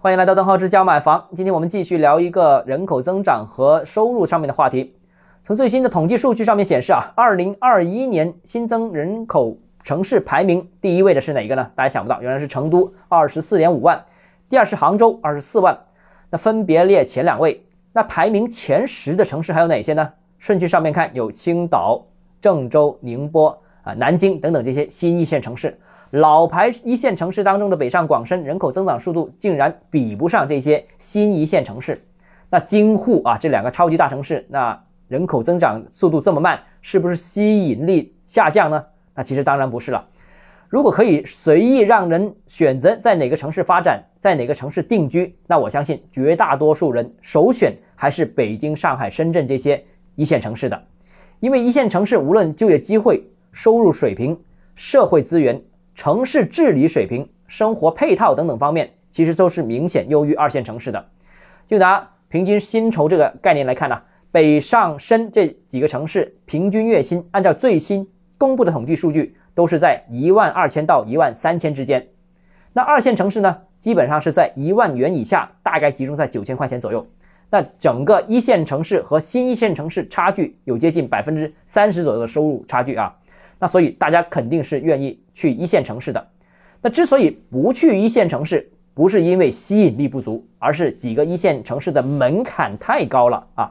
欢迎来到邓浩之教买房。今天我们继续聊一个人口增长和收入上面的话题。从最新的统计数据上面显示啊，二零二一年新增人口城市排名第一位的是哪个呢？大家想不到，原来是成都，二十四点五万；第二是杭州，二十四万。那分别列前两位。那排名前十的城市还有哪些呢？顺序上面看，有青岛、郑州、宁波啊、南京等等这些新一线城市。老牌一线城市当中的北上广深人口增长速度竟然比不上这些新一线城市，那京沪啊这两个超级大城市，那人口增长速度这么慢，是不是吸引力下降呢？那其实当然不是了。如果可以随意让人选择在哪个城市发展，在哪个城市定居，那我相信绝大多数人首选还是北京、上海、深圳这些一线城市的，因为一线城市无论就业机会、收入水平、社会资源。城市治理水平、生活配套等等方面，其实都是明显优于二线城市的。就拿平均薪酬这个概念来看呢，北上深这几个城市平均月薪，按照最新公布的统计数据，都是在一万二千到一万三千之间。那二线城市呢，基本上是在一万元以下，大概集中在九千块钱左右。那整个一线城市和新一线城市差距有接近百分之三十左右的收入差距啊。那所以大家肯定是愿意去一线城市的。那之所以不去一线城市，不是因为吸引力不足，而是几个一线城市的门槛太高了啊。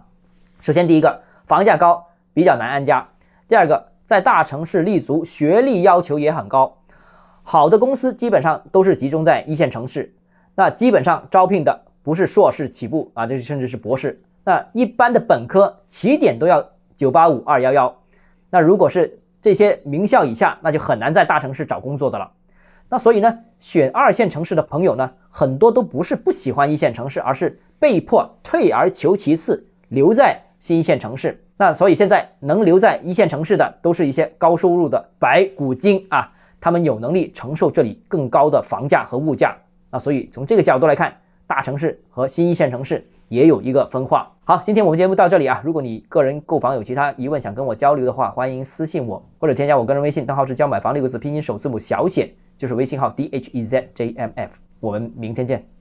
首先，第一个房价高，比较难安家；第二个，在大城市立足，学历要求也很高，好的公司基本上都是集中在一线城市。那基本上招聘的不是硕士起步啊，这甚至是博士。那一般的本科起点都要九八五二幺幺。那如果是这些名校以下，那就很难在大城市找工作的了。那所以呢，选二线城市的朋友呢，很多都不是不喜欢一线城市，而是被迫退而求其次，留在新一线城市。那所以现在能留在一线城市的，都是一些高收入的白骨精啊，他们有能力承受这里更高的房价和物价。那所以从这个角度来看，大城市和新一线城市。也有一个分化。好，今天我们节目到这里啊。如果你个人购房有其他疑问想跟我交流的话，欢迎私信我或者添加我个人微信，账号是教买房六个字拼音首字母小写，就是微信号 d h e z j m f。我们明天见。